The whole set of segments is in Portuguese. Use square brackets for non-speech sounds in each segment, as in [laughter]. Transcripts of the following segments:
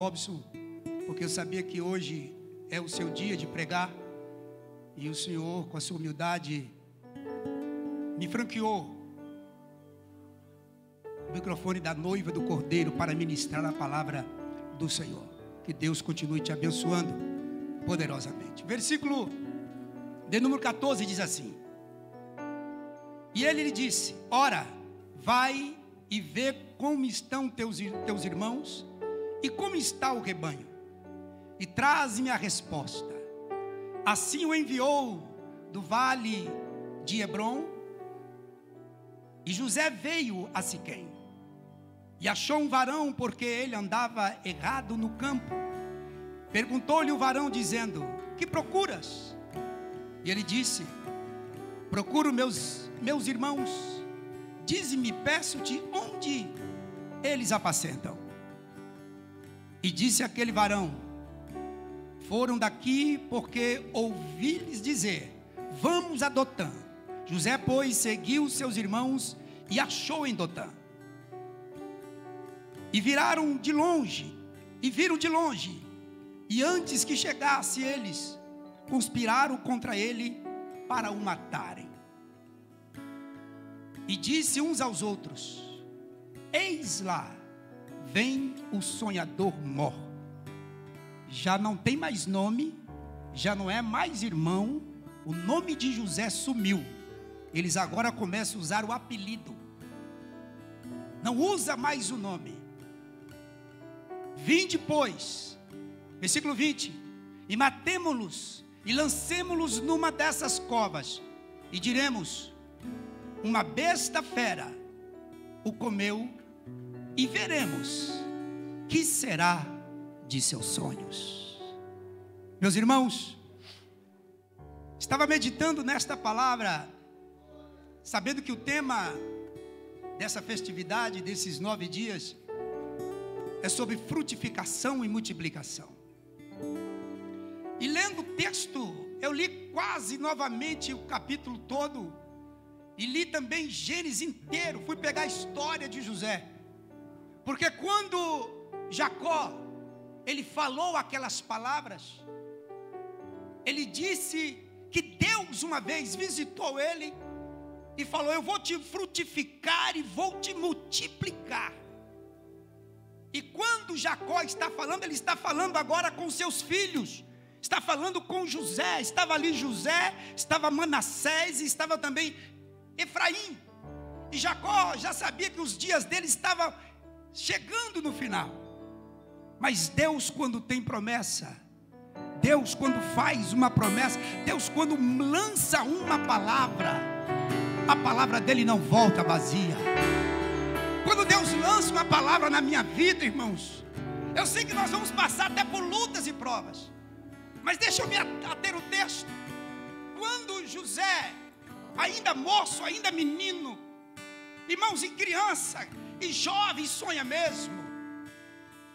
Robson, porque eu sabia que hoje é o seu dia de pregar e o Senhor, com a sua humildade, me franqueou o microfone da noiva do cordeiro para ministrar a palavra do Senhor. Que Deus continue te abençoando poderosamente. Versículo de número 14 diz assim: E ele lhe disse: Ora, vai e vê como estão teus, teus irmãos e como está o rebanho? E traze-me a resposta. Assim o enviou do vale de Hebron. E José veio a Siquém. E achou um varão, porque ele andava errado no campo. Perguntou-lhe o varão, dizendo: Que procuras? E ele disse: Procuro meus, meus irmãos. Dize-me, peço-te, onde eles apacentam. E disse aquele varão: Foram daqui porque ouvi-lhes dizer: Vamos a Dotã. José, pois, seguiu seus irmãos e achou em Dotã. E viraram de longe, e viram de longe, e antes que chegasse eles, conspiraram contra ele para o matarem. E disse uns aos outros: Eis lá vem o sonhador mor. Já não tem mais nome, já não é mais irmão, o nome de José sumiu. Eles agora começam a usar o apelido. Não usa mais o nome. Vinde, pois, versículo 20, e matemo-los e lancemo-los numa dessas covas, e diremos: uma besta fera o comeu e veremos que será de seus sonhos. Meus irmãos, estava meditando nesta palavra, sabendo que o tema dessa festividade, desses nove dias, é sobre frutificação e multiplicação. E lendo o texto, eu li quase novamente o capítulo todo, e li também Gênesis inteiro, fui pegar a história de José. Porque quando Jacó ele falou aquelas palavras, ele disse que Deus uma vez visitou ele e falou: Eu vou te frutificar e vou te multiplicar. E quando Jacó está falando, ele está falando agora com seus filhos, está falando com José, estava ali José, estava Manassés e estava também Efraim. E Jacó já sabia que os dias dele estavam chegando no final. Mas Deus, quando tem promessa, Deus, quando faz uma promessa, Deus, quando lança uma palavra, a palavra dele não volta vazia. Quando Deus lança uma palavra na minha vida, irmãos, eu sei que nós vamos passar até por lutas e provas, mas deixa eu me ater o texto. Quando José, ainda moço, ainda menino, irmãos, em criança, e jovem sonha mesmo.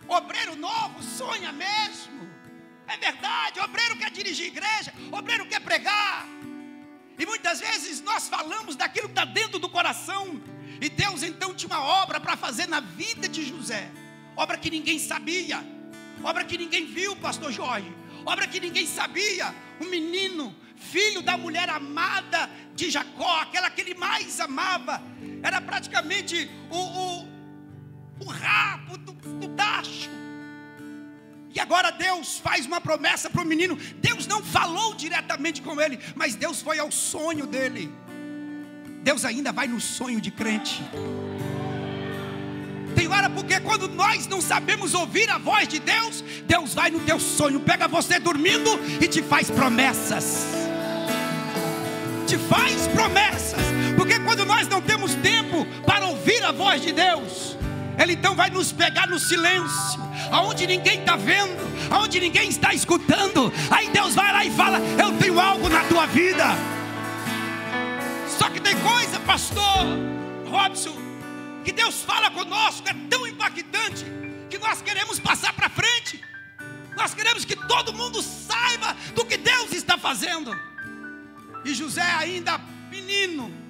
Obreiro novo sonha mesmo. É verdade, obreiro quer dirigir igreja, obreiro quer pregar. E muitas vezes nós falamos daquilo que está dentro do coração. E Deus então tinha uma obra para fazer na vida de José. Obra que ninguém sabia. Obra que ninguém viu, pastor Jorge. Obra que ninguém sabia. Um menino, filho da mulher amada de Jacó, aquela que ele mais amava era praticamente o, o, o rabo do, do tacho. E agora Deus faz uma promessa para o menino. Deus não falou diretamente com ele, mas Deus foi ao sonho dele. Deus ainda vai no sonho de crente. Tem hora porque quando nós não sabemos ouvir a voz de Deus, Deus vai no teu sonho, pega você dormindo e te faz promessas. Te faz promessas. Porque quando nós não temos tempo para ouvir a voz de Deus, Ele então vai nos pegar no silêncio, aonde ninguém está vendo, aonde ninguém está escutando. Aí Deus vai lá e fala: Eu tenho algo na tua vida. Só que tem coisa, pastor Robson, que Deus fala conosco, é tão impactante, que nós queremos passar para frente. Nós queremos que todo mundo saiba do que Deus está fazendo. E José, ainda menino,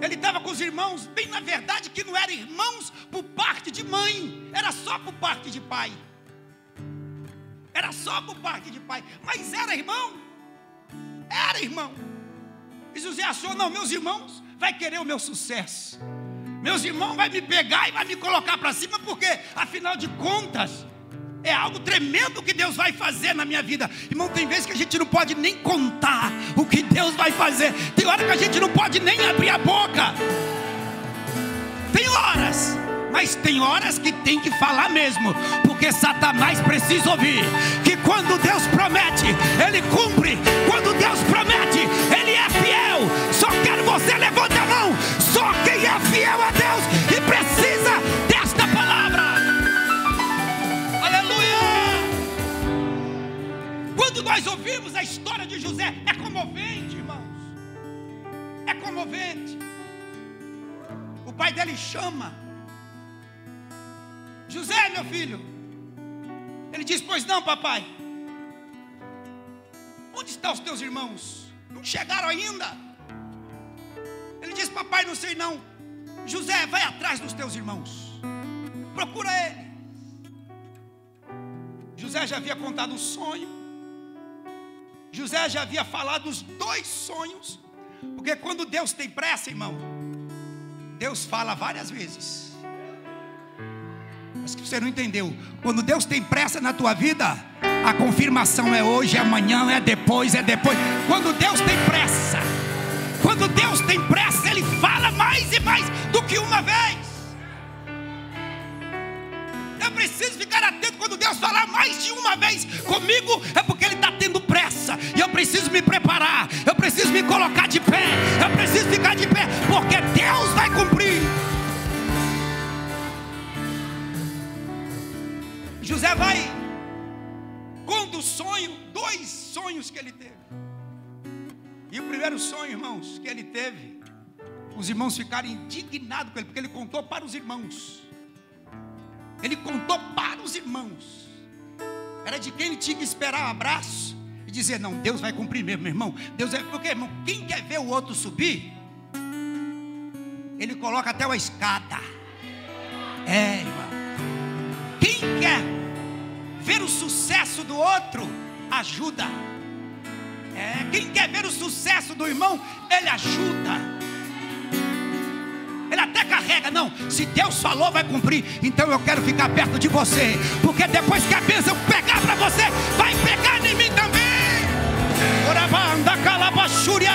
Ele estava com os irmãos, bem na verdade que não eram irmãos por parte de mãe, era só por parte de pai. Era só por parte de pai, mas era irmão. Era irmão. E José achou, não, meus irmãos vai querer o meu sucesso. Meus irmãos vai me pegar e vai me colocar para cima, porque afinal de contas, é algo tremendo que Deus vai fazer na minha vida. Irmão, tem vezes que a gente não pode nem contar o que Deus vai fazer. Tem hora que a gente não pode nem abrir a boca. Tem horas, mas tem horas que tem que falar mesmo, porque Satanás precisa ouvir que quando Deus promete, ele cumpre. Quando Quando nós ouvimos a história de José, é comovente, irmãos. É comovente. O pai dele chama. José, meu filho. Ele diz: Pois não, papai. Onde estão os teus irmãos? Não chegaram ainda. Ele diz: Papai, não sei não. José, vai atrás dos teus irmãos. Procura ele. José já havia contado um sonho. José já havia falado os dois sonhos. Porque quando Deus tem pressa, irmão, Deus fala várias vezes. Mas que você não entendeu. Quando Deus tem pressa na tua vida, a confirmação é hoje, é amanhã, é depois, é depois. Quando Deus tem pressa, quando Deus tem pressa, Ele fala mais e mais do que uma vez. Eu preciso ficar atento quando Deus falar mais de uma vez comigo, é porque Ele está tendo E eu preciso me preparar, eu preciso me colocar de pé, eu preciso ficar de pé, porque Deus vai cumprir. José vai, conta o sonho, dois sonhos que ele teve. E o primeiro sonho, irmãos, que ele teve, os irmãos ficaram indignados com ele, porque ele contou para os irmãos. Ele contou para os irmãos. Era de quem ele tinha que esperar um abraço dizer: Não, Deus vai cumprir mesmo, meu irmão. Deus é. Porque, irmão, quem quer ver o outro subir, ele coloca até uma escada. É, irmão. Quem quer ver o sucesso do outro, ajuda. É, quem quer ver o sucesso do irmão, ele ajuda. Ele até carrega, não. Se Deus falou, vai cumprir. Então eu quero ficar perto de você. Porque depois que a bênção pegar para você, vai pegar em mim também. Orabanda, calabachúria,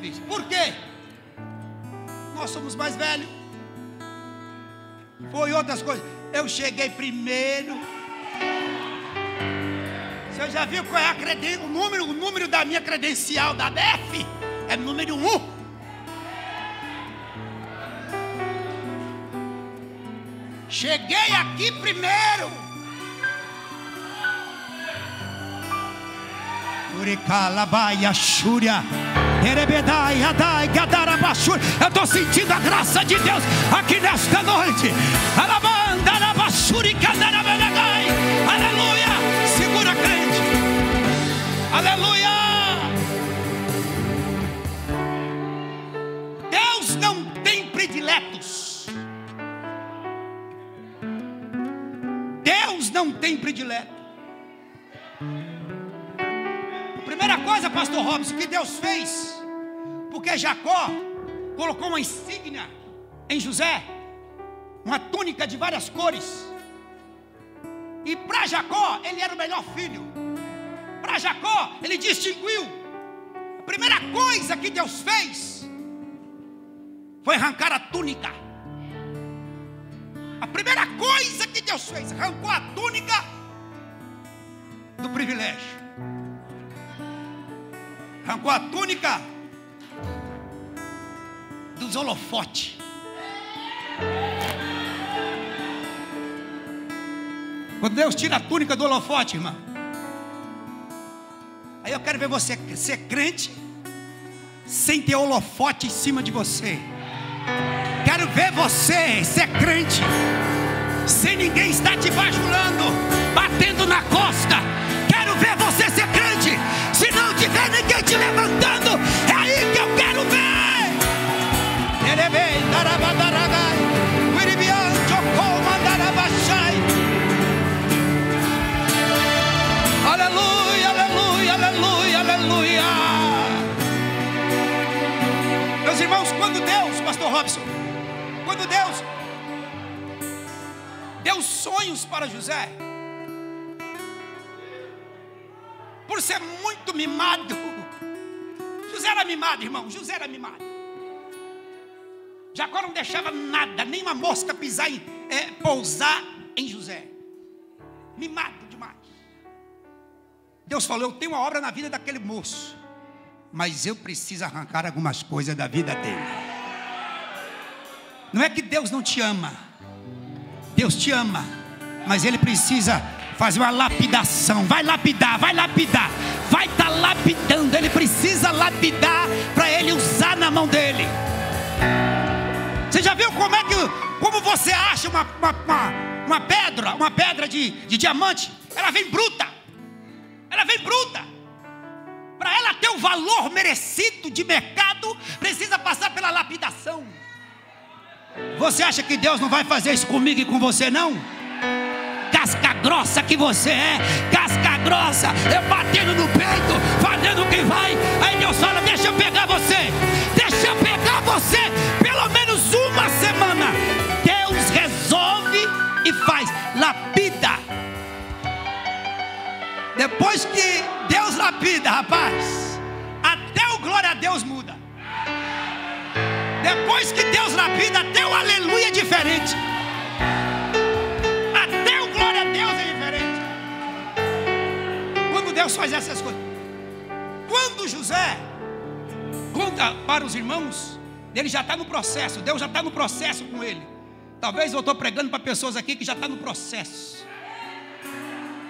sobe, por quê? Nós somos mais velhos, foi outras coisas, eu cheguei primeiro. Você já viu qual é a creden... o número, o número da minha credencial da DEF? É número um. Cheguei aqui primeiro. Uricalabaia, Xúria. Erebedai, Adai, Eu estou sentindo a graça de Deus aqui nesta noite. Alabanda, Alabashuri, Gadarabedagai. Aleluia. Segura, crente. Aleluia. Deus não tem prediletos. Deus não tem prediletos. Pastor Robson, que Deus fez, porque Jacó colocou uma insígnia em José, uma túnica de várias cores. E para Jacó, ele era o melhor filho. Para Jacó, ele distinguiu. A primeira coisa que Deus fez foi arrancar a túnica. A primeira coisa que Deus fez, arrancou a túnica do privilégio. Arrancou a túnica dos holofotes. Quando Deus tira a túnica do holofote, irmão. Aí eu quero ver você ser crente sem ter holofote em cima de você. Quero ver você ser crente sem ninguém estar te bajulando, mimado, irmão, José era mimado. Jacó não deixava nada, nem uma mosca pisar em, é, pousar em José. Mimado demais. Deus falou: Eu tenho uma obra na vida daquele moço, mas eu preciso arrancar algumas coisas da vida dele. Não é que Deus não te ama, Deus te ama, mas Ele precisa fazer uma lapidação. Vai lapidar, vai lapidar, vai estar tá lapidando. Ele precisa lapidar para Ele usar na mão dele. Você já viu como é que, como você acha uma, uma, uma, uma pedra, uma pedra de, de diamante? Ela vem bruta. Ela vem bruta. Para ela ter o valor merecido de mercado, precisa passar pela lapidação. Você acha que Deus não vai fazer isso comigo e com você, não? Casca grossa que você é, casca grossa, eu batendo no peito, fazendo o que vai. Aí Deus fala: Deixa eu pegar você, deixa eu pegar você, pelo menos uma semana. Deus resolve e faz, lapida. Depois que Deus lapida, rapaz, até o glória a Deus muda. Depois que Deus lapida, até o aleluia é diferente. Deus faz essas coisas. Quando José conta para os irmãos, ele já está no processo, Deus já está no processo com ele. Talvez eu estou pregando para pessoas aqui que já está no processo.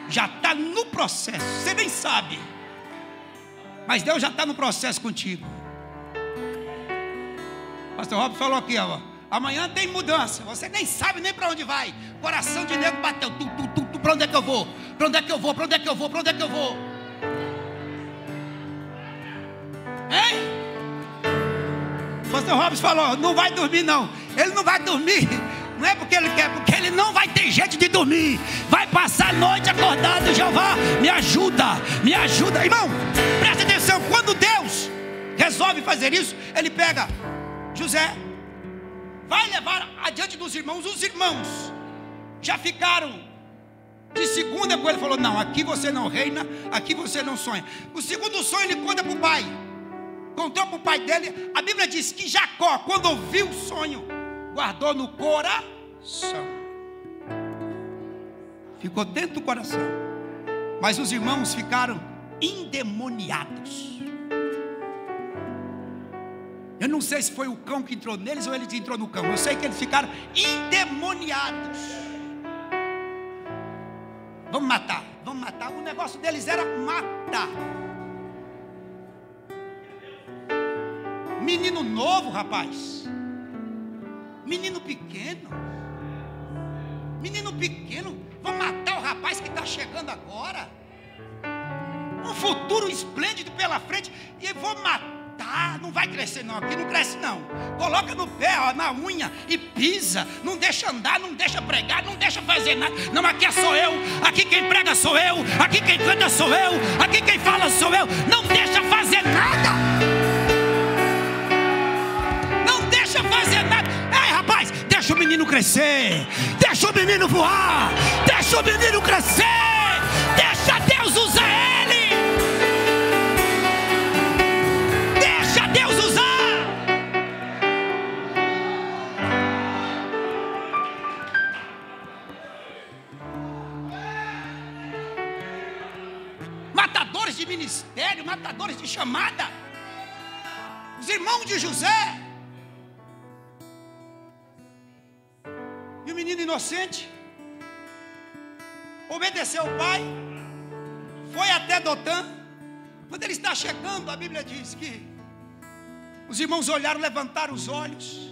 Já está no processo, você nem sabe. Mas Deus já está no processo contigo. Pastor Rob falou aqui, ó. Amanhã tem mudança. Você nem sabe nem para onde vai. Coração de nego bateu. Tu, tu, tu, tu, para onde é que eu vou? Para onde é que eu vou? Para onde é que eu vou? Para onde é que eu vou? Hein? Pastor Robson falou: não vai dormir, não. Ele não vai dormir. Não é porque ele quer, porque ele não vai ter jeito de dormir. Vai passar a noite acordado. Jeová, me ajuda, me ajuda. Irmão, presta atenção. Quando Deus resolve fazer isso, ele pega José, vai levar adiante dos irmãos. Os irmãos já ficaram de segunda com ele. Falou: Não, aqui você não reina, aqui você não sonha. O segundo sonho ele conta para o pai. Contou para o pai dele. A Bíblia diz que Jacó, quando ouviu o sonho, guardou no coração. Ficou dentro do coração. Mas os irmãos ficaram endemoniados. Eu não sei se foi o cão que entrou neles ou eles entrou no cão. Eu sei que eles ficaram endemoniados. Vamos matar, vamos matar. O negócio deles era matar. Menino novo, rapaz. Menino pequeno. Menino pequeno. Vamos matar o rapaz que está chegando agora. Um futuro esplêndido pela frente. E vou matar Tá, não vai crescer não, aqui não cresce não. Coloca no pé, ó, na unha e pisa. Não deixa andar, não deixa pregar, não deixa fazer nada. Não, aqui é sou eu. Aqui quem prega sou eu. Aqui quem canta sou eu. Aqui quem fala sou eu. Não deixa fazer nada. Não deixa fazer nada. Ei, rapaz, deixa o menino crescer. Deixa o menino voar. Deixa o menino crescer. Deixa Deus usar ele. Ministério, matadores de chamada. Os irmãos de José. E o menino inocente obedeceu o pai, foi até Dotã. Quando ele está chegando, a Bíblia diz que os irmãos olharam, levantaram os olhos.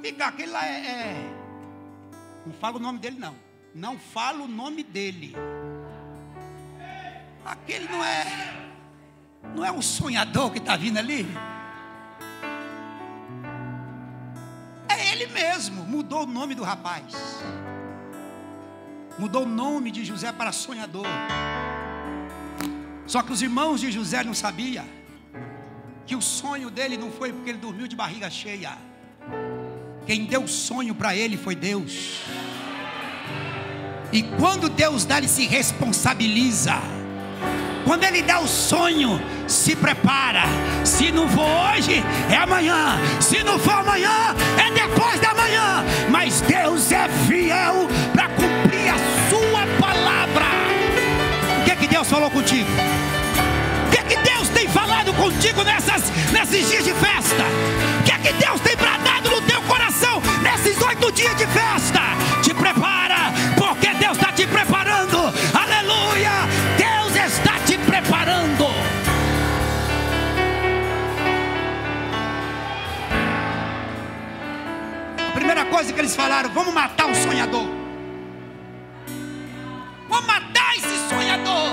Vem cá, aquele lá é, é. Não fala o nome dele, não. Não fala o nome dele. Aquele não é. Não é um sonhador que está vindo ali? É ele mesmo. Mudou o nome do rapaz mudou o nome de José para sonhador. Só que os irmãos de José não sabiam que o sonho dele não foi porque ele dormiu de barriga cheia. Quem deu o sonho para ele foi Deus. E quando Deus dá, ele se responsabiliza. Quando ele dá o sonho, se prepara. Se não for hoje, é amanhã. Se não for amanhã, é depois da manhã. Mas Deus é fiel para cumprir a sua palavra. O que é que Deus falou contigo? O que é que Deus tem falado contigo nessas, nesses dias de festa? O que é que Deus tem bradado no teu coração nesses oito dias de festa? Coisa que eles falaram: vamos matar o sonhador. Vamos matar esse sonhador,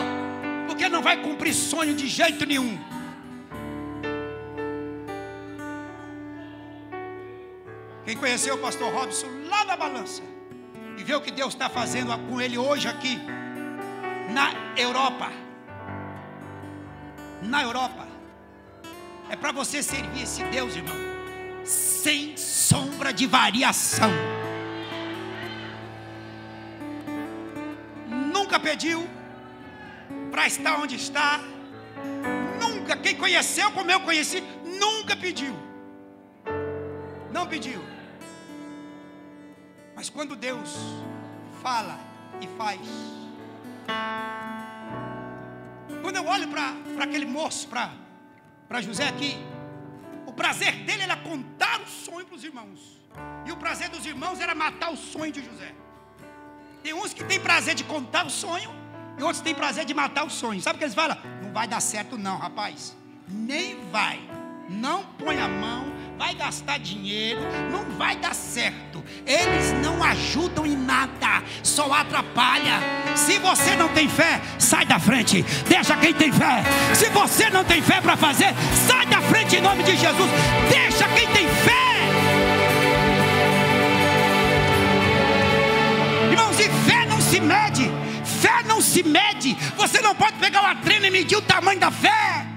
porque não vai cumprir sonho de jeito nenhum. Quem conheceu o pastor Robson lá na balança e vê o que Deus está fazendo com ele hoje aqui na Europa. Na Europa. É para você servir esse Deus, irmão, sem sombra de variação. Nunca pediu para estar onde está. Nunca, quem conheceu como eu conheci, nunca pediu. Não pediu. Mas quando Deus fala e faz, quando eu olho para aquele moço, para José aqui, o prazer dele era contar o sonho para os irmãos. E o prazer dos irmãos era matar o sonho de José. Tem uns que têm prazer de contar o sonho, e outros têm prazer de matar o sonho. Sabe o que eles falam? Não vai dar certo, não, rapaz. Nem vai. Não põe a mão, vai gastar dinheiro, não vai dar certo. Eles não ajudam em nada, só atrapalha. Se você não tem fé, sai da frente. Deixa quem tem fé. Se você não tem fé para fazer, sai da frente em nome de Jesus. Deixa quem tem fé. Irmãos, e fé não se mede. Fé não se mede. Você não pode pegar uma treina e medir o tamanho da fé.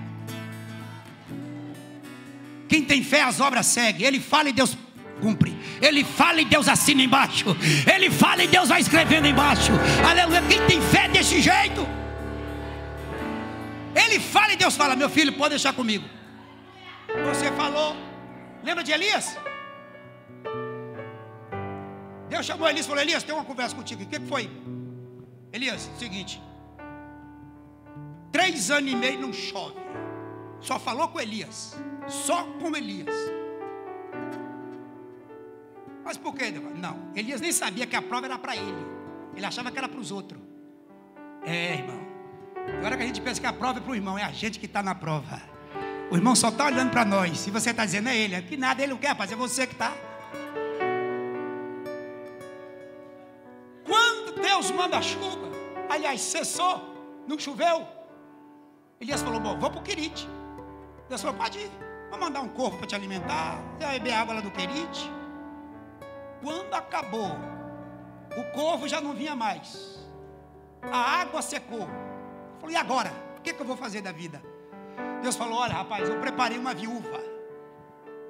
Quem tem fé, as obras seguem. Ele fala e Deus cumpre. Ele fala e Deus assina embaixo. Ele fala e Deus vai escrevendo embaixo. Aleluia. Quem tem fé desse jeito? Ele fala e Deus fala: Meu filho, pode deixar comigo. Você falou. Lembra de Elias? Deus chamou Elias e falou: Elias, tem uma conversa contigo. O que foi? Elias, seguinte. Três anos e meio não chove. Só falou com Elias. Só com Elias. Mas por quê? Não, Elias nem sabia que a prova era para ele. Ele achava que era para os outros. É, irmão. Agora que a gente pensa que a prova é para o irmão, é a gente que está na prova. O irmão só está olhando para nós. Se você está dizendo é ele, é que nada ele não quer fazer, é você que está. Quando Deus manda chuva, aliás, cessou, não choveu. Elias falou: Bom, vou para o Querite. Deus falou: Pode ir. Vou mandar um corpo para te alimentar. Você vai beber água lá do Querite. Quando acabou, o corvo já não vinha mais. A água secou. Falou: E agora? O que, que eu vou fazer da vida? Deus falou: Olha, rapaz, eu preparei uma viúva.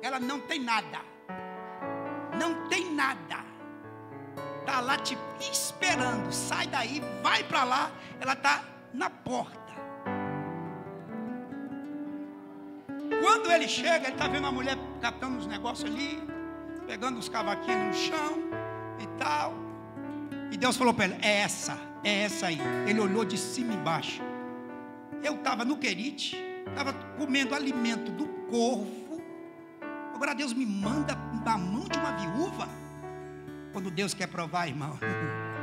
Ela não tem nada. Não tem nada. Está lá te esperando. Sai daí, vai para lá. Ela está na porta. Quando ele chega, ele está vendo a mulher catando os negócios ali, pegando os cavaquinhos no chão e tal. E Deus falou para ele: É essa, é essa aí. Ele olhou de cima e embaixo. Eu estava no Querite, estava comendo alimento do corvo. Agora Deus me manda na mão de uma viúva. Quando Deus quer provar, irmão.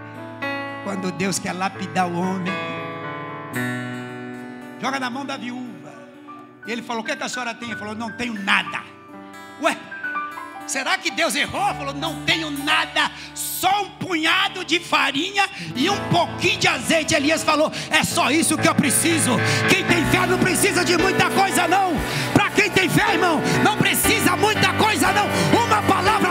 [laughs] Quando Deus quer lapidar o homem. Joga na mão da viúva. E ele falou: O que, é que a senhora tem? Ele falou: Não tenho nada. Ué, será que Deus errou? Ele falou: Não tenho nada, só um punhado de farinha e um pouquinho de azeite. Elias falou: É só isso que eu preciso. Quem tem fé não precisa de muita coisa, não. Para quem tem fé, irmão, não precisa muita coisa, não. Uma palavra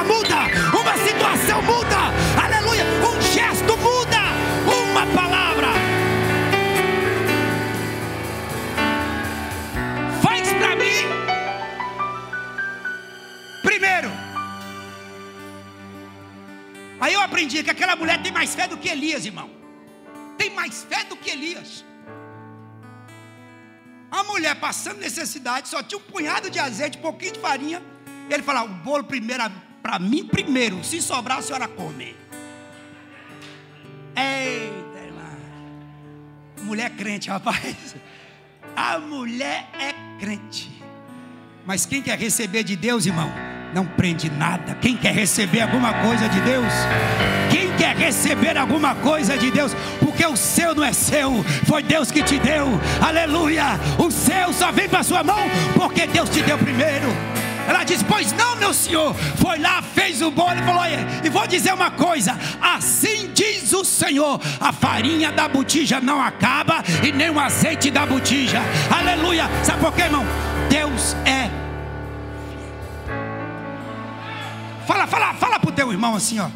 eu aprendi que aquela mulher tem mais fé do que Elias, irmão. Tem mais fé do que Elias. A mulher passando necessidade, só tinha um punhado de azeite, um pouquinho de farinha. Ele falou: o bolo primeiro, para mim primeiro, se sobrar a senhora come. Eita, irmã. Mulher crente, rapaz. A mulher é crente. Mas quem quer receber de Deus, irmão, não prende nada. Quem quer receber alguma coisa de Deus, quem quer receber alguma coisa de Deus, porque o seu não é seu, foi Deus que te deu. Aleluia! O seu só vem para sua mão porque Deus te deu primeiro. Ela disse: Pois não, meu senhor. Foi lá, fez o bolo e falou: E vou dizer uma coisa: Assim diz o Senhor: A farinha da botija não acaba e nem o azeite da botija. Aleluia. Sabe por quê, irmão? Deus é. Fala, fala, pro teu irmão assim, ó.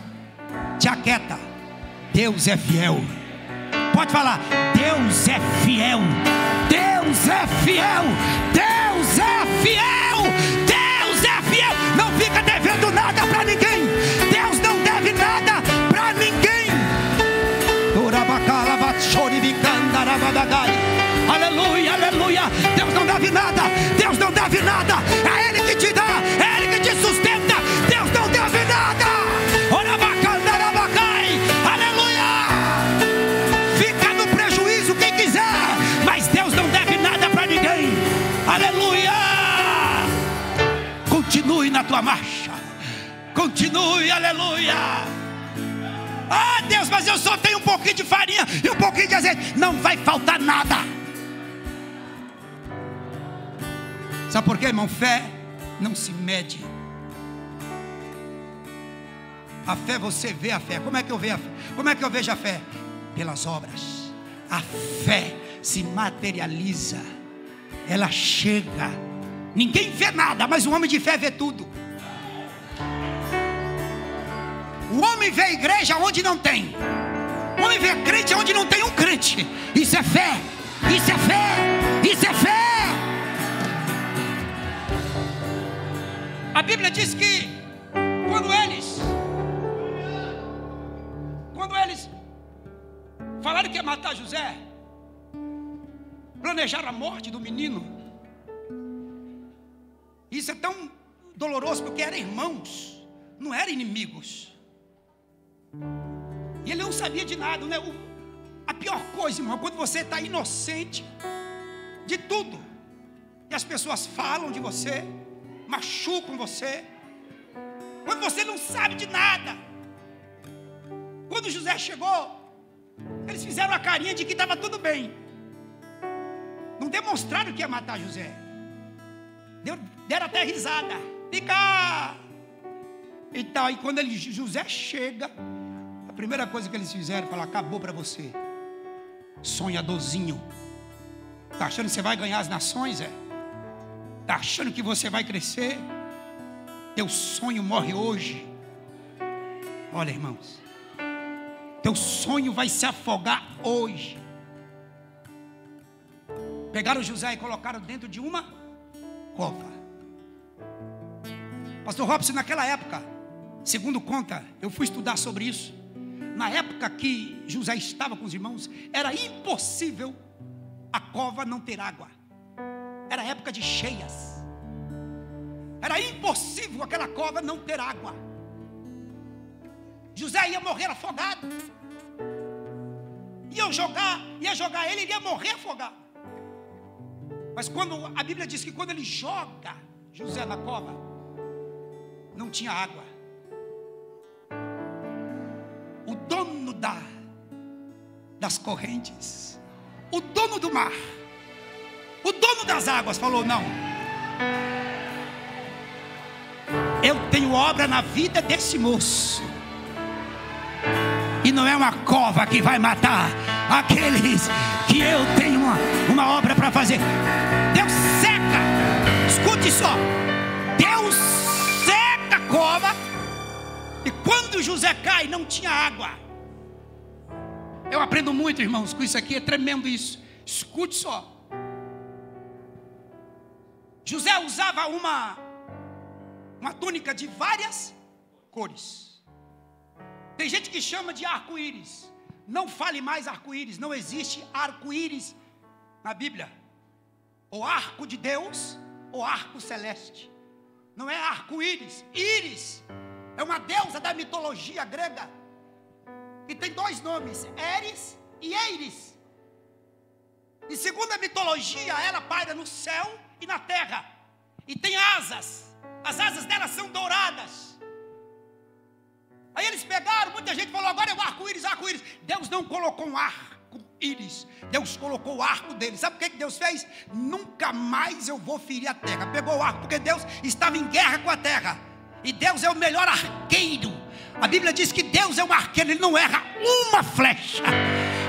Te aquieta. Deus é fiel. Pode falar. Deus é fiel. Deus é fiel. Deus é fiel. Tua marcha. Continue, aleluia. Ah, Deus, mas eu só tenho um pouquinho de farinha e um pouquinho de azeite. Não vai faltar nada. Sabe por quê, irmão? Fé não se mede. A fé você vê a fé. Como é que eu vejo a fé? Como é que eu vejo a fé? Pelas obras. A fé se materializa. Ela chega. Ninguém vê nada, mas o homem de fé vê tudo. O homem vê igreja onde não tem. O homem vê crente onde não tem um crente. Isso é fé. Isso é fé. Isso é fé. A Bíblia diz que quando eles quando eles falaram que ia matar José, planejaram a morte do menino. Isso é tão doloroso porque eram irmãos, não eram inimigos. E ele não sabia de nada, né? A pior coisa, irmão, quando você está inocente de tudo, e as pessoas falam de você, machucam você, quando você não sabe de nada. Quando José chegou, eles fizeram a carinha de que estava tudo bem. Não demonstraram que ia matar José. deram até risada. Fica! E tal. E quando ele, José chega, primeira coisa que eles fizeram foi falar: acabou para você. Sonhadorzinho. Está achando que você vai ganhar as nações? É? Está achando que você vai crescer? Teu sonho morre hoje. Olha, irmãos. Teu sonho vai se afogar hoje. Pegaram José e colocaram dentro de uma cova. Pastor Robson, naquela época, segundo conta, eu fui estudar sobre isso. Na época que José estava com os irmãos, era impossível a cova não ter água. Era época de cheias. Era impossível aquela cova não ter água. José ia morrer afogado. Ia jogar, ia jogar ele, iria morrer afogado. Mas quando a Bíblia diz que quando ele joga José na cova, não tinha água. Da, das correntes, o dono do mar, o dono das águas falou: não. Eu tenho obra na vida desse moço. E não é uma cova que vai matar aqueles que eu tenho uma, uma obra para fazer. Deus seca. Escute só. Deus seca a cova. E quando José cai, não tinha água. Eu aprendo muito, irmãos, com isso aqui, é tremendo isso. Escute só. José usava uma, uma túnica de várias cores. Tem gente que chama de arco-íris. Não fale mais arco-íris, não existe arco-íris na Bíblia. Ou arco de Deus, ou arco celeste. Não é arco-íris. Íris é uma deusa da mitologia grega. E tem dois nomes, Eris e Eiris. E segundo a mitologia, ela paira no céu e na terra. E tem asas. As asas dela são douradas. Aí eles pegaram, muita gente falou: agora é o arco-íris, arco-íris. Deus não colocou um arco-íris, Deus colocou o arco dele. Sabe o que Deus fez? Nunca mais eu vou ferir a terra. Pegou o arco, porque Deus estava em guerra com a terra. E Deus é o melhor arqueiro. A Bíblia diz que Deus é um arqueiro, ele não erra uma flecha,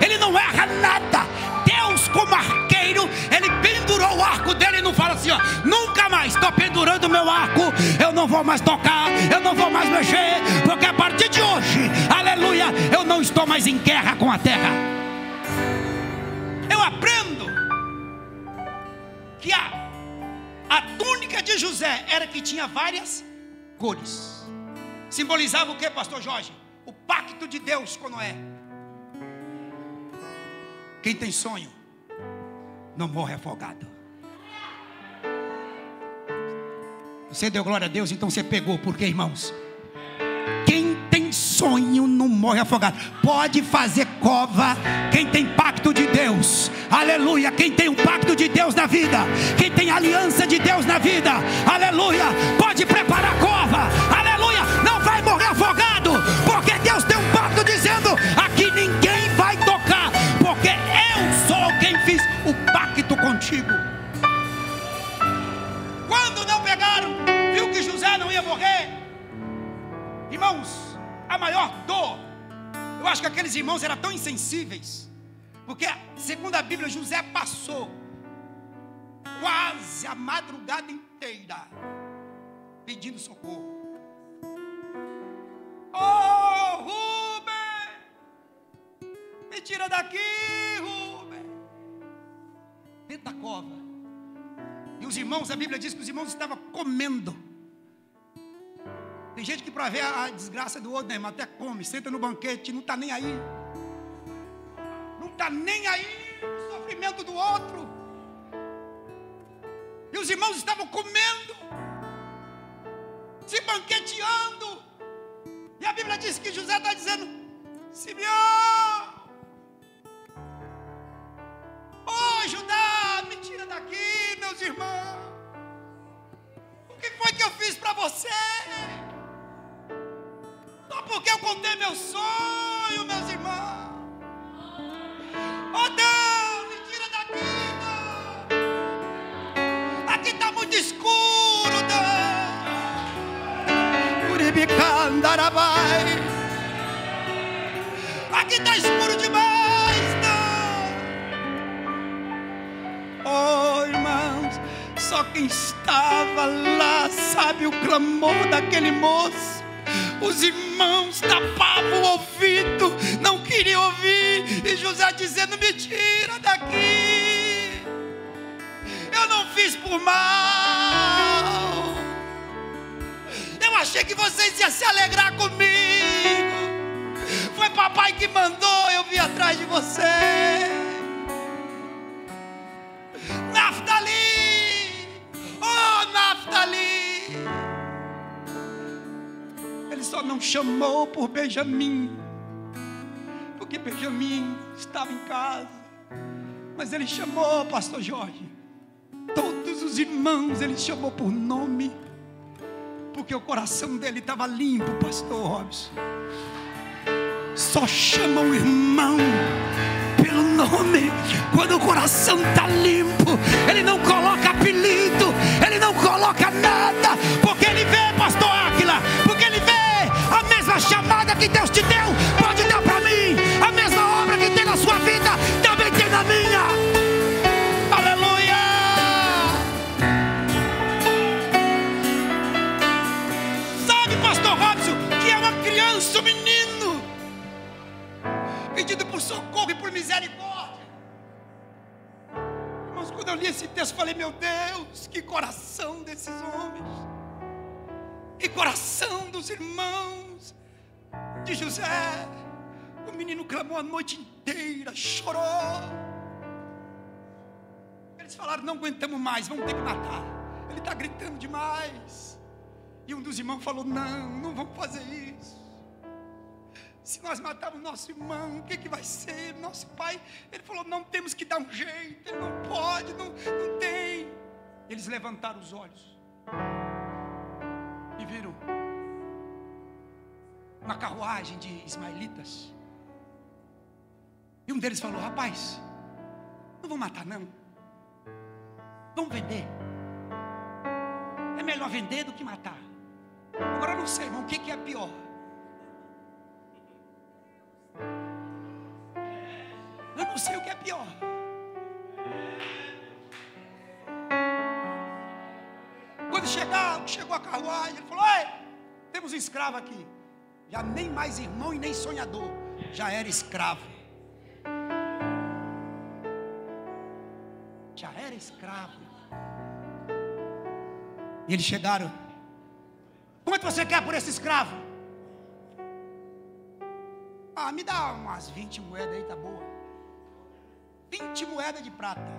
ele não erra nada. Deus, como arqueiro, ele pendurou o arco dele e não fala assim: ó, nunca mais estou pendurando o meu arco, eu não vou mais tocar, eu não vou mais mexer, porque a partir de hoje, aleluia, eu não estou mais em guerra com a terra. Eu aprendo que a, a túnica de José era que tinha várias cores. Simbolizava o que, pastor Jorge? O pacto de Deus com Noé. Quem tem sonho não morre afogado. Você deu glória a Deus, então você pegou, porque irmãos, quem tem sonho não morre afogado. Pode fazer cova, quem tem pacto de Deus, aleluia. Quem tem um pacto de Deus na vida, quem tem aliança de Deus na vida, aleluia. Pode preparar cova, aleluia. Morrer afogado, porque Deus tem um pacto dizendo: aqui ninguém vai tocar, porque eu sou quem fiz o pacto contigo. Quando não pegaram, viu que José não ia morrer, irmãos, a maior dor, eu acho que aqueles irmãos eram tão insensíveis, porque, segundo a Bíblia, José passou quase a madrugada inteira pedindo socorro. Me tira daqui, Rubem! Dentro da cova. E os irmãos, a Bíblia diz que os irmãos estavam comendo. Tem gente que para ver a desgraça do outro, né, irmão, até come, senta no banquete, não está nem aí. Não está nem aí o sofrimento do outro. E os irmãos estavam comendo, se banqueteando. E a Bíblia diz que José está dizendo: Simeão, ô Judá, me tira daqui, meus irmãos. O que foi que eu fiz para você? Só porque eu contei meu sonho, meus irmãos. Oh Deus, me tira daqui, Deus. Aqui está muito escuro, Deus. Aqui está escuro demais, Deus. Só quem estava lá sabe o clamor daquele moço. Os irmãos tapavam o ouvido, não queriam ouvir. E José dizendo: Me tira daqui. Eu não fiz por mal. Eu achei que vocês iam se alegrar comigo. Foi papai que mandou eu vir atrás de você. Ele só não chamou por Benjamim, porque Benjamim estava em casa. Mas ele chamou, pastor Jorge, todos os irmãos, ele chamou por nome, porque o coração dele estava limpo, pastor Robson. Só chama o irmão nome. Quando o coração está limpo, ele não coloca apelido, ele não coloca nada, porque ele vê, pastor Áquila, porque ele vê a mesma chamada que Deus te deu, pode dar para mim, a mesma obra que tem na sua vida, também tem na minha. Aleluia! Sabe, pastor Robson, que é uma criança, um menino, pedindo por socorro e por misericórdia. Quando eu li esse texto, falei: Meu Deus, que coração desses homens, que coração dos irmãos de José. O menino clamou a noite inteira, chorou. Eles falaram: Não aguentamos mais, vamos ter que matar. Ele está gritando demais. E um dos irmãos falou: Não, não vamos fazer isso. Se nós matarmos nosso irmão, o que, que vai ser? Nosso pai, ele falou: não temos que dar um jeito, ele não pode, não, não tem. Eles levantaram os olhos e viram uma carruagem de ismaelitas. E um deles falou: rapaz, não vou matar, não. Vamos vender. É melhor vender do que matar. Agora não sei, irmão, o que, que é pior? Não sei o que é pior. Quando chegar, chegou a carruagem, ele falou: Oi, temos um escravo aqui. Já nem mais irmão e nem sonhador. Já era escravo. Já era escravo. E eles chegaram. Quanto você quer por esse escravo? Ah, me dá umas 20 moedas aí, tá boa. 20 moedas de prata.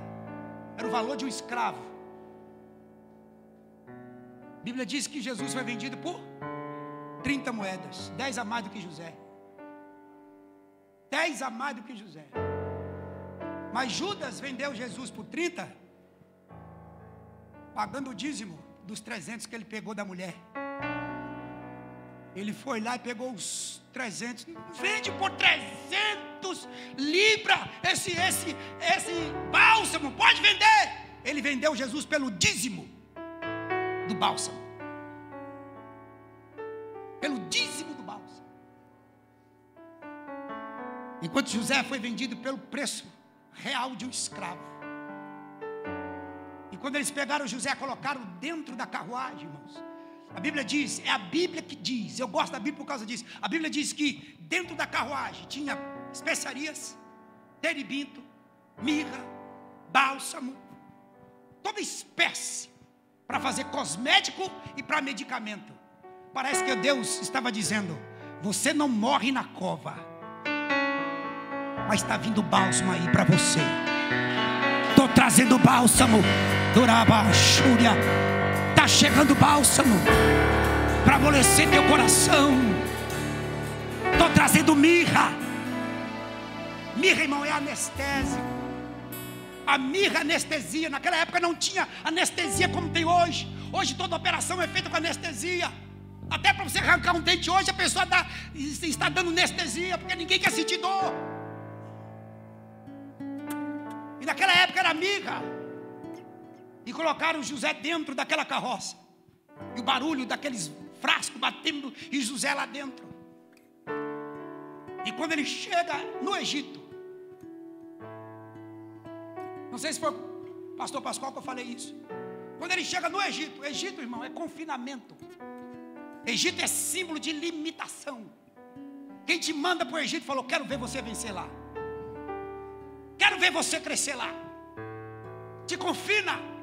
Era o valor de um escravo. A Bíblia diz que Jesus foi vendido por 30 moedas. 10 a mais do que José. 10 a mais do que José. Mas Judas vendeu Jesus por 30, pagando o dízimo dos 300 que ele pegou da mulher. Ele foi lá e pegou os 300. Vende por 300 libras esse, esse, esse bálsamo. Pode vender. Ele vendeu Jesus pelo dízimo do bálsamo. Pelo dízimo do bálsamo. Enquanto José foi vendido pelo preço real de um escravo. E quando eles pegaram José, colocaram dentro da carruagem, irmãos. A Bíblia diz, é a Bíblia que diz, eu gosto da Bíblia por causa disso. A Bíblia diz que dentro da carruagem tinha especiarias, terebinto, mirra, bálsamo, toda espécie para fazer cosmético e para medicamento. Parece que Deus estava dizendo: você não morre na cova, mas está vindo bálsamo aí para você. Estou trazendo bálsamo, Duraba, Xúria. Está chegando bálsamo para amolecer teu coração. Estou trazendo mirra. Mirra, irmão, é anestésico. A mirra anestesia. Naquela época não tinha anestesia como tem hoje. Hoje toda operação é feita com anestesia. Até para você arrancar um dente hoje, a pessoa dá, está dando anestesia, porque ninguém quer sentir dor. E naquela época era mirra. E colocaram José dentro daquela carroça. E o barulho daqueles frascos batendo e José lá dentro. E quando ele chega no Egito, não sei se foi o pastor Pascoal que eu falei isso. Quando ele chega no Egito, Egito, irmão, é confinamento. Egito é símbolo de limitação. Quem te manda para o Egito falou: Quero ver você vencer lá. Quero ver você crescer lá. Te confina.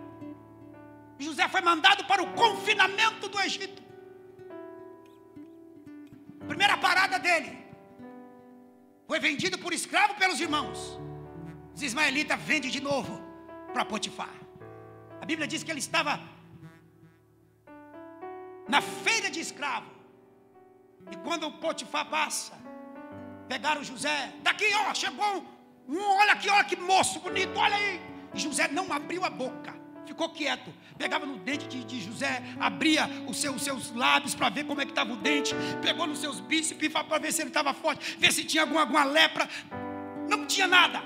José foi mandado para o confinamento do Egito. Primeira parada dele. Foi vendido por escravo pelos irmãos. Os ismaelitas vendem de novo para Potifar. A Bíblia diz que ele estava na feira de escravo. E quando o Potifar passa, pegaram José. Daqui, ó, chegou um, olha aqui, olha que moço bonito, olha aí. E José não abriu a boca, ficou quieto. Pegava no dente de, de José, abria os seus, seus lábios para ver como é que estava o dente, pegou nos seus bíceps para ver se ele estava forte, ver se tinha alguma, alguma lepra. Não tinha nada.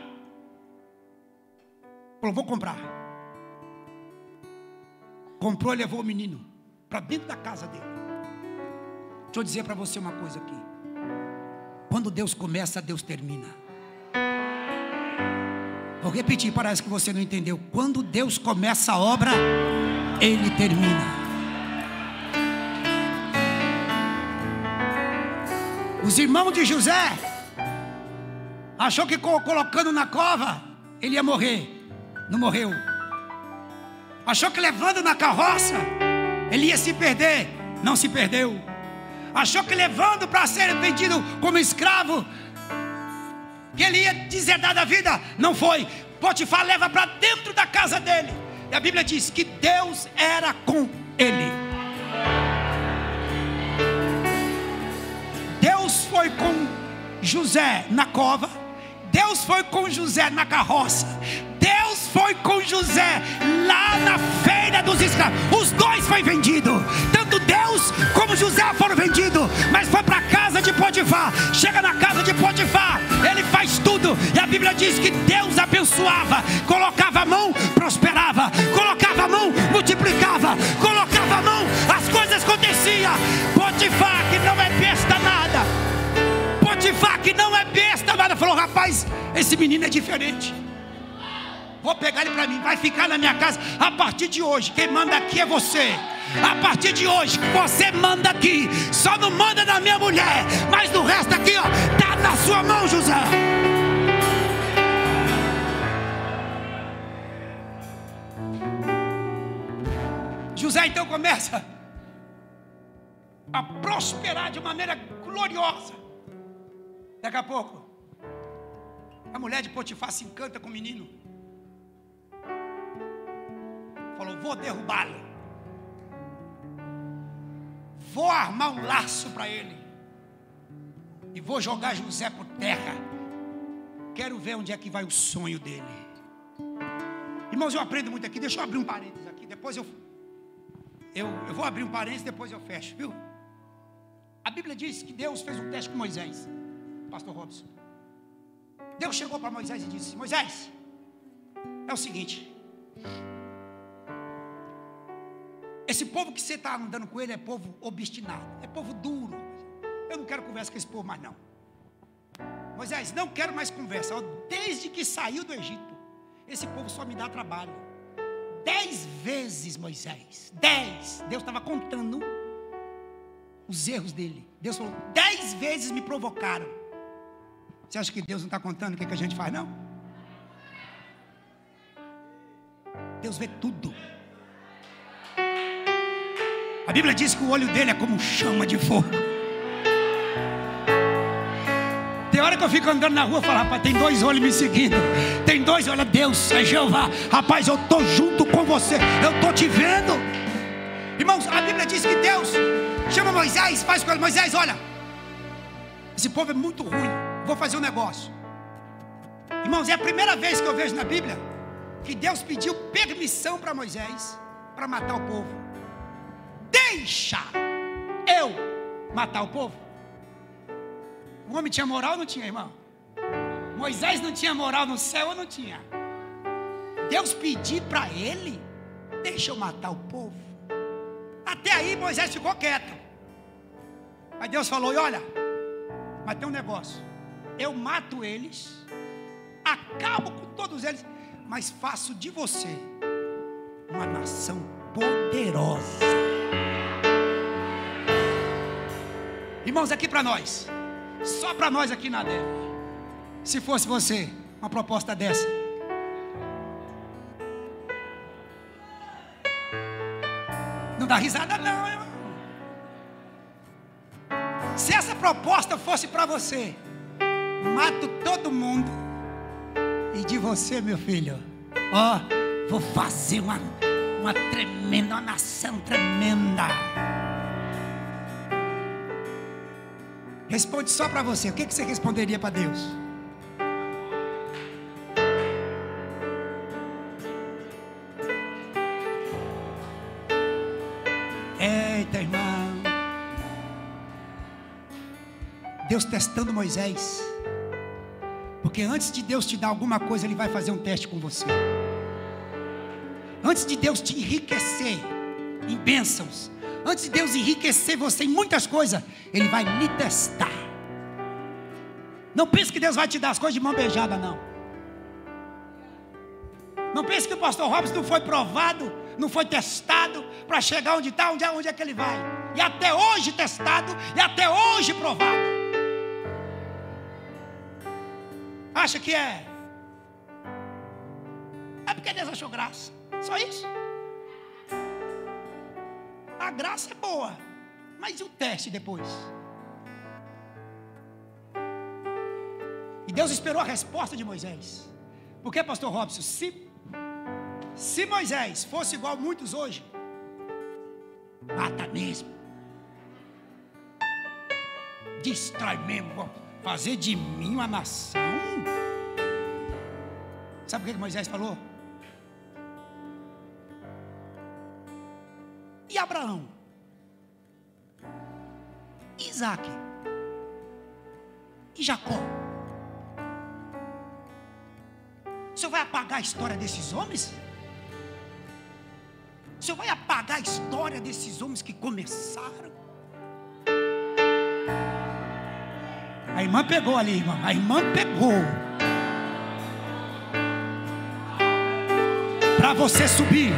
Falou, vou comprar. Comprou e levou o menino para dentro da casa dele. Deixa eu dizer para você uma coisa aqui. Quando Deus começa, Deus termina. Vou repetir, parece que você não entendeu. Quando Deus começa a obra, Ele termina. Os irmãos de José achou que colocando na cova ele ia morrer. Não morreu. Achou que levando na carroça ele ia se perder. Não se perdeu. Achou que levando para ser vendido como escravo, que ele ia deserdar da vida. Não foi. Potifar leva para dentro da casa dele. E a Bíblia diz que Deus era com ele. Deus foi com José na cova. Deus foi com José na carroça. Deus foi com José lá na feira dos escravos. Os dois foi vendido. Tanto Deus como José foram vendidos. Mas foi para a casa de Potifar. Chega na casa de Potifar. Ele faz tudo. E a Bíblia diz que Deus abençoava. Colocava a mão, prosperava. Colocava a mão, multiplicava. Colocava a mão, as coisas aconteciam. Potifar, que não é besta nada. Potifar, que não é besta nada. Falou, rapaz, esse menino é diferente. Vou pegar ele para mim, vai ficar na minha casa. A partir de hoje, quem manda aqui é você. A partir de hoje, você manda aqui. Só não manda na minha mulher, mas no resto aqui, ó, tá na sua mão, José. José então começa a prosperar de maneira gloriosa. Daqui a pouco, a mulher de Potifar se encanta com o menino falou: Vou derrubá-lo. Vou armar um laço para ele. E vou jogar José por terra. Quero ver onde é que vai o sonho dele. Irmãos, eu aprendo muito aqui. Deixa eu abrir um parênteses aqui. Depois eu, eu, eu vou abrir um parênteses, depois eu fecho, viu? A Bíblia diz que Deus fez um teste com Moisés, Pastor Robson. Deus chegou para Moisés e disse: Moisés, é o seguinte, esse povo que você está andando com ele é povo obstinado, é povo duro. Eu não quero conversa com esse povo mais não. Moisés, não quero mais conversa. Desde que saiu do Egito, esse povo só me dá trabalho. Dez vezes, Moisés, dez. Deus estava contando os erros dele. Deus falou: dez vezes me provocaram. Você acha que Deus não está contando o que, que a gente faz, não? Deus vê tudo. A Bíblia diz que o olho dele é como chama de fogo. Hora que eu fico andando na rua e falo, rapaz, tem dois olhos me seguindo. Tem dois, olha, Deus, é Jeová. Rapaz, eu estou junto com você. Eu estou te vendo. Irmãos, a Bíblia diz que Deus chama Moisés, faz com ele, Moisés, olha. Esse povo é muito ruim. Vou fazer um negócio. Irmãos, é a primeira vez que eu vejo na Bíblia que Deus pediu permissão para Moisés para matar o povo deixa eu matar o povo? O homem tinha moral ou não tinha, irmão? Moisés não tinha moral no céu ou não tinha? Deus pediu para ele, deixa eu matar o povo. Até aí Moisés ficou quieto. Aí Deus falou: e olha, mas tem um negócio. Eu mato eles, acabo com todos eles, mas faço de você uma nação poderosa. Irmãos, aqui para nós, só para nós aqui na DEF. Se fosse você, uma proposta dessa, não dá risada, não, irmão. Se essa proposta fosse para você, mato todo mundo, e de você, meu filho, ó, vou fazer uma, uma tremenda, uma nação tremenda. Responde só para você. O que, que você responderia para Deus? Eita, irmão. Deus testando Moisés. Porque antes de Deus te dar alguma coisa, Ele vai fazer um teste com você. Antes de Deus te enriquecer em bênçãos, antes de Deus enriquecer você em muitas coisas, Ele vai lhe testar. Não pense que Deus vai te dar as coisas de mão beijada, não. Não pense que o pastor Robson não foi provado, não foi testado para chegar onde está, onde é, onde é que ele vai. E até hoje testado, e até hoje provado. Acha que é? É porque Deus achou graça. Só isso. A graça é boa, mas e o teste depois? E Deus esperou a resposta de Moisés. Porque, pastor Robson, se, se Moisés fosse igual a muitos hoje, mata mesmo. Destrói mesmo, fazer de mim uma nação. Sabe o que Moisés falou? Abraão? Isaac? E Jacó? O senhor vai apagar a história desses homens? O senhor vai apagar a história desses homens que começaram? A irmã pegou ali, irmã. A irmã pegou. Para você subir,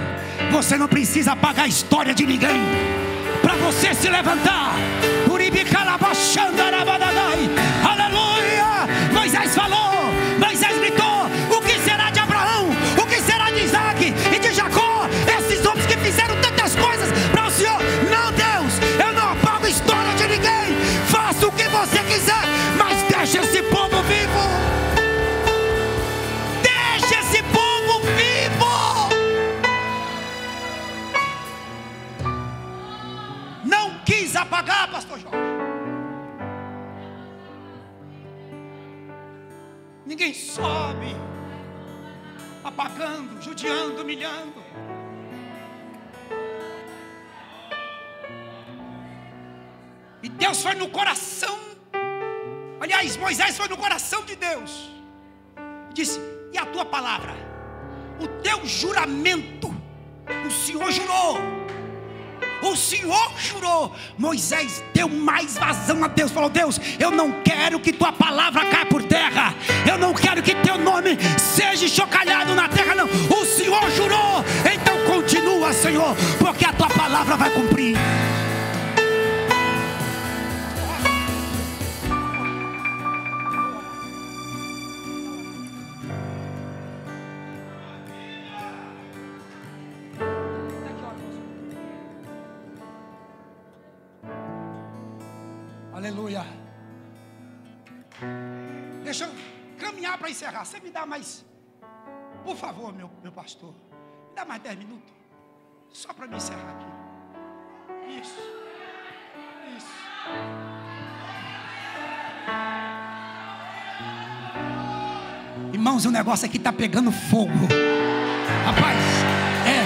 você não precisa apagar a história de ninguém. Para você se levantar, aleluia. Judiando, humilhando. E Deus foi no coração. Aliás, Moisés foi no coração de Deus. Disse: E a tua palavra? O teu juramento. O Senhor jurou. O Senhor jurou. Moisés deu mais vazão a Deus. Falou: Deus, eu não quero que tua palavra caia por terra. Eu não quero que teu nome seja chocalhado na terra. Não. O Senhor jurou. Então continua, Senhor, porque a tua palavra vai cumprir. Aleluia. Deixa eu caminhar para encerrar. Você me dá mais, por favor, meu, meu pastor. Me dá mais 10 minutos. Só para me encerrar aqui. Isso. Isso. Irmãos, o negócio aqui está pegando fogo. Rapaz, é.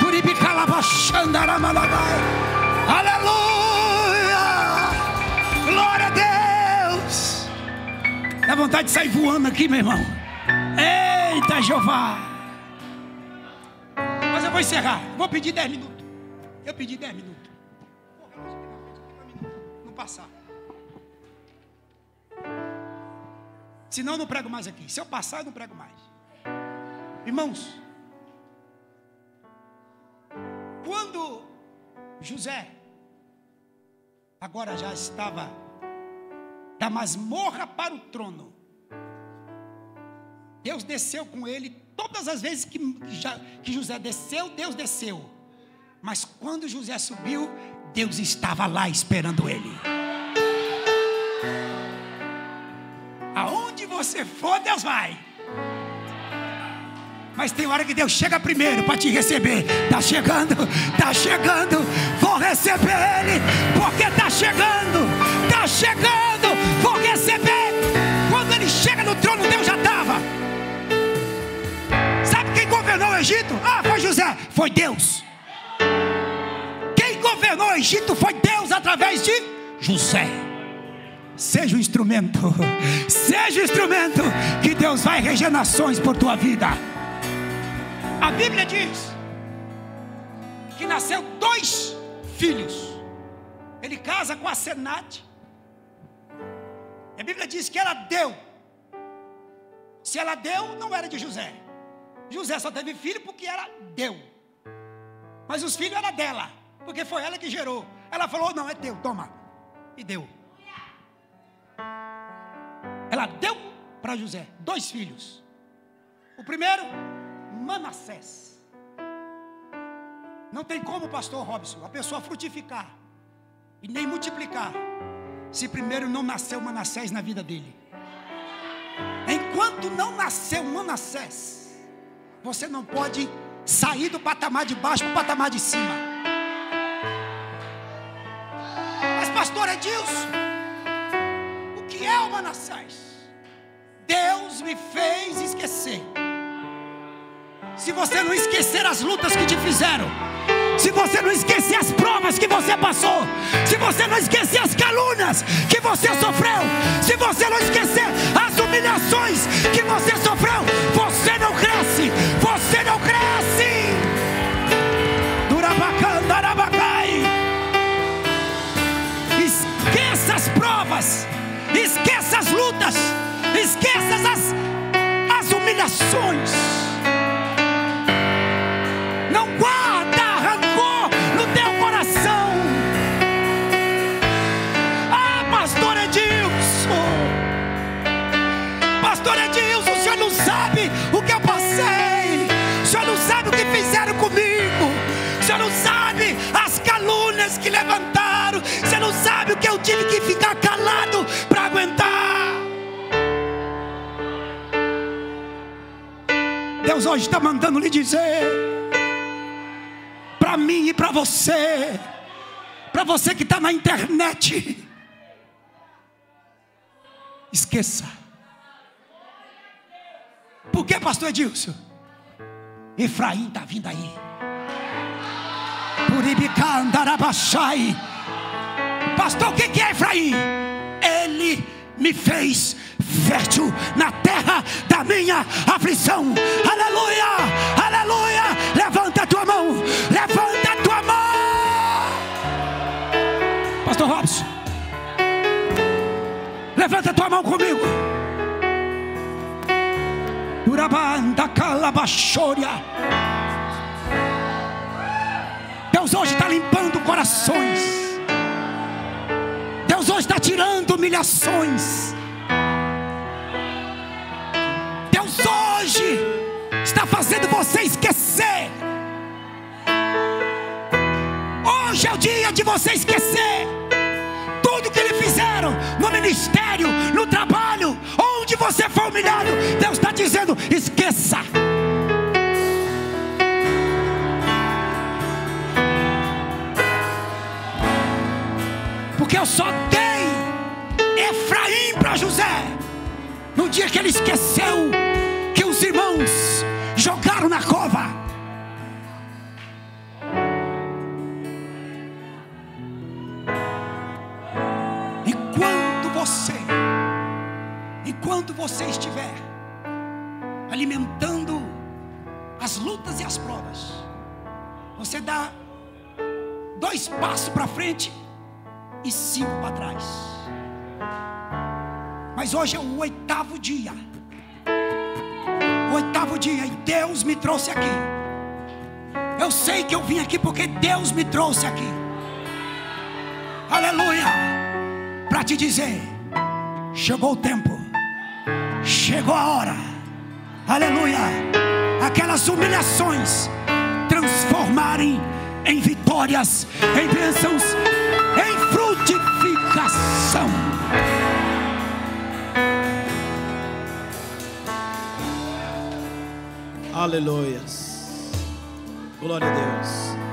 Turibicalabaxandaramalabai. Vontade de sair voando aqui, meu irmão. Eita, Jeová! Mas eu vou encerrar. Vou pedir 10 minutos. Eu pedi 10 minutos. Não- passar. Senão eu não prego mais aqui. Se eu passar, eu não prego mais. Irmãos, José agora já estava da masmorra para o trono. Deus desceu com ele todas as vezes que, que José desceu, Deus desceu. Mas quando José subiu, Deus estava lá esperando ele. Aonde você for, Deus vai. Mas tem hora que Deus chega primeiro para te receber. Tá chegando, tá chegando. Vou receber Ele, porque tá chegando, tá chegando. Vou receber. Quando Ele chega no trono, Deus já estava. Sabe quem governou o Egito? Ah, foi José. Foi Deus. Quem governou o Egito foi Deus através de José. Seja o instrumento, [laughs] seja o instrumento que Deus vai reger nações por tua vida. A Bíblia diz que nasceu dois filhos. Ele casa com a Senate. A Bíblia diz que ela deu. Se ela deu, não era de José. José só teve filho porque ela deu. Mas os filhos eram dela, porque foi ela que gerou. Ela falou: não, é teu, toma. E deu. Ela deu para José dois filhos. O primeiro Manassés. Não tem como, pastor Robson, a pessoa frutificar e nem multiplicar, se primeiro não nasceu Manassés na vida dele. Enquanto não nasceu Manassés, você não pode sair do patamar de baixo para o patamar de cima. Mas, pastor Edilson, o que é o Manassés? Deus me fez esquecer se você não esquecer as lutas que te fizeram, se você não esquecer as provas que você passou, se você não esquecer as calúnias que você sofreu, se você não esquecer as humilhações que você sofreu, você não cresce, você não cresce. Esqueça as provas, esqueça as lutas, esqueça as, as humilhações. Eu tive que ficar calado para aguentar. Deus hoje está mandando lhe dizer, para mim e para você, para você que está na internet, esqueça. Por que, pastor Edilson? Efraim está vindo aí. Pastor, o que é Efraim? Ele me fez fértil na terra da minha aflição. Aleluia, aleluia. Levanta a tua mão, levanta a tua mão. Pastor Robson, levanta a tua mão comigo. Deus hoje está limpando corações. Está tirando humilhações. Deus hoje está fazendo você esquecer. Hoje é o dia de você esquecer tudo que lhe fizeram no ministério, no trabalho, onde você foi humilhado. Deus está dizendo: esqueça. porque eu só Efraim para José. No dia que ele esqueceu que os irmãos jogaram na cova. Enquanto você, enquanto você estiver alimentando as lutas e as provas, você dá dois passos para frente e cinco para trás. Mas hoje é o oitavo dia. O oitavo dia e Deus me trouxe aqui. Eu sei que eu vim aqui porque Deus me trouxe aqui. Aleluia! Para te dizer, chegou o tempo. Chegou a hora. Aleluia! Aquelas humilhações transformarem em vitórias, em bênçãos, em frutificação. Aleluias. Glória a Deus.